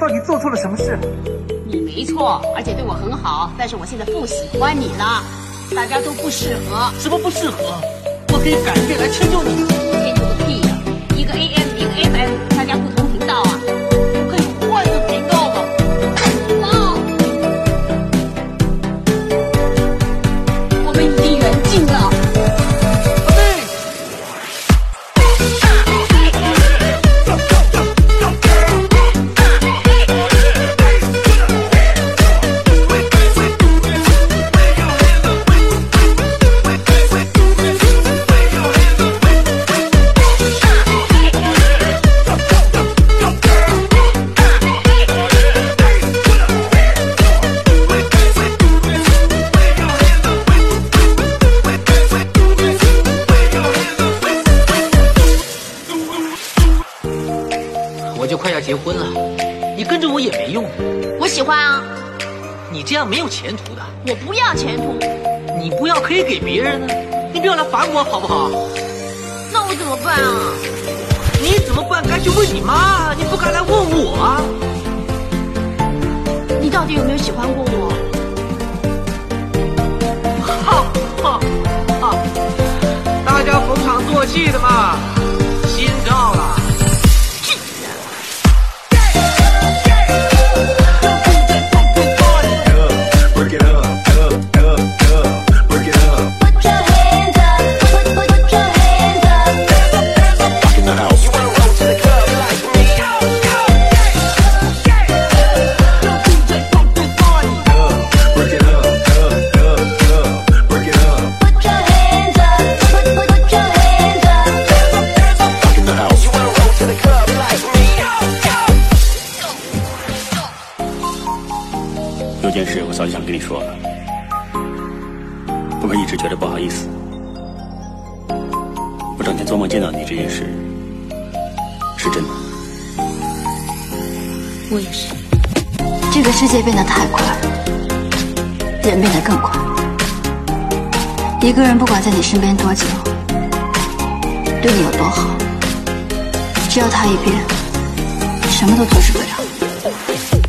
到底做错了什么事？你没错，而且对我很好，但是我现在不喜欢你了，大家都不适合。什么不适合？我可以改变来迁就你。迁就个屁呀！一个 AM，一个 FM，大家不同可以给别人呢，你不要来烦我好不好？那我怎么办啊？你怎么办？该去问你妈，你不该来问我啊！你到底有没有喜欢过我？哈哈哈！大家逢场作戏的嘛，我也是。这个世界变得太快，人变得更快。一个人不管在你身边多久，对你有多好，只要他一变，什么都阻止不了。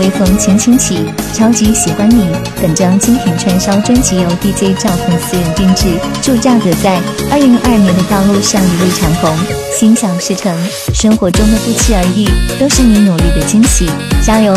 微风轻轻起，超级喜欢你。本张精品串烧专辑由 DJ 赵鹏私人定制，祝赵哥在二零二年的道路上一路长虹，心想事成。生活中的不期而遇，都是你努力的惊喜，加油！